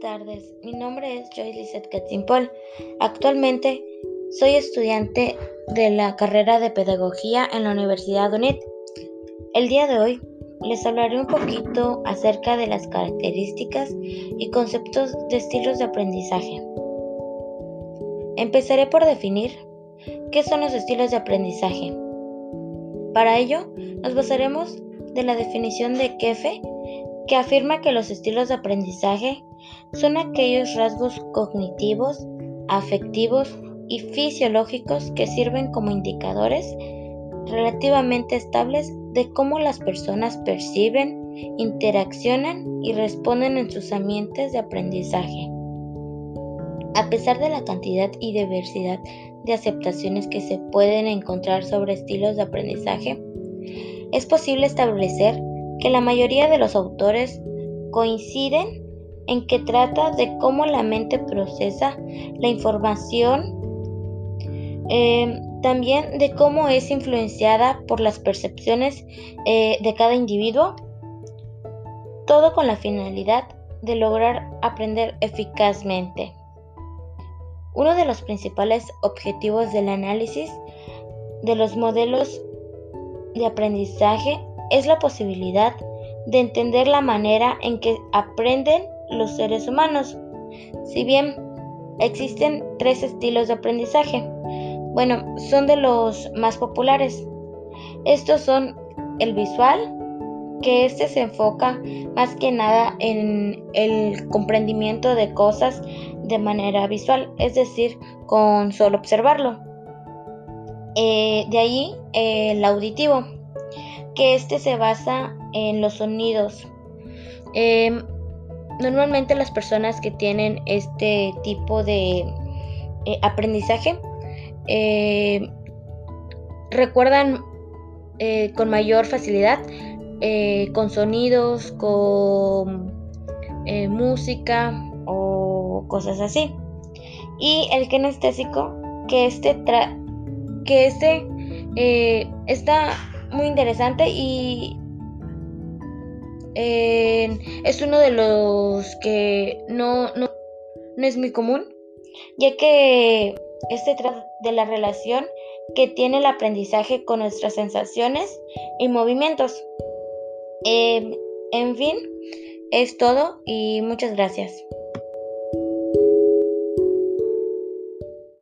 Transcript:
tardes, mi nombre es Joyce Lizette Katzimpol. Actualmente soy estudiante de la carrera de Pedagogía en la Universidad UNED. El día de hoy les hablaré un poquito acerca de las características y conceptos de estilos de aprendizaje. Empezaré por definir qué son los estilos de aprendizaje. Para ello, nos basaremos de la definición de Kefe que afirma que los estilos de aprendizaje son aquellos rasgos cognitivos, afectivos y fisiológicos que sirven como indicadores relativamente estables de cómo las personas perciben, interaccionan y responden en sus ambientes de aprendizaje. A pesar de la cantidad y diversidad de aceptaciones que se pueden encontrar sobre estilos de aprendizaje, es posible establecer que la mayoría de los autores coinciden en que trata de cómo la mente procesa la información, em, también de cómo es influenciada por las percepciones eh, de cada individuo, todo con la finalidad de lograr aprender eficazmente. Uno de los principales objetivos del análisis de los modelos de aprendizaje es la posibilidad de entender la manera en que aprenden los seres humanos. Si bien existen tres estilos de aprendizaje, bueno, son de los más populares. Estos son el visual, que este se enfoca más que nada en el comprendimiento de cosas de manera visual, es decir, con solo observarlo. Eh, de ahí el auditivo, que este se basa en los sonidos. Em, normalmente las personas que tienen este tipo de eh, aprendizaje eh, recuerdan eh, con mayor facilidad con sonidos, con música o cosas así. Y el kinestésico, que este, que este está muy interesante y es uno de los que no, no, no es muy común, ya que este trata de la relación que tiene el aprendizaje con nuestras sensaciones y movimientos. Em, en fin, es todo y muchas gracias.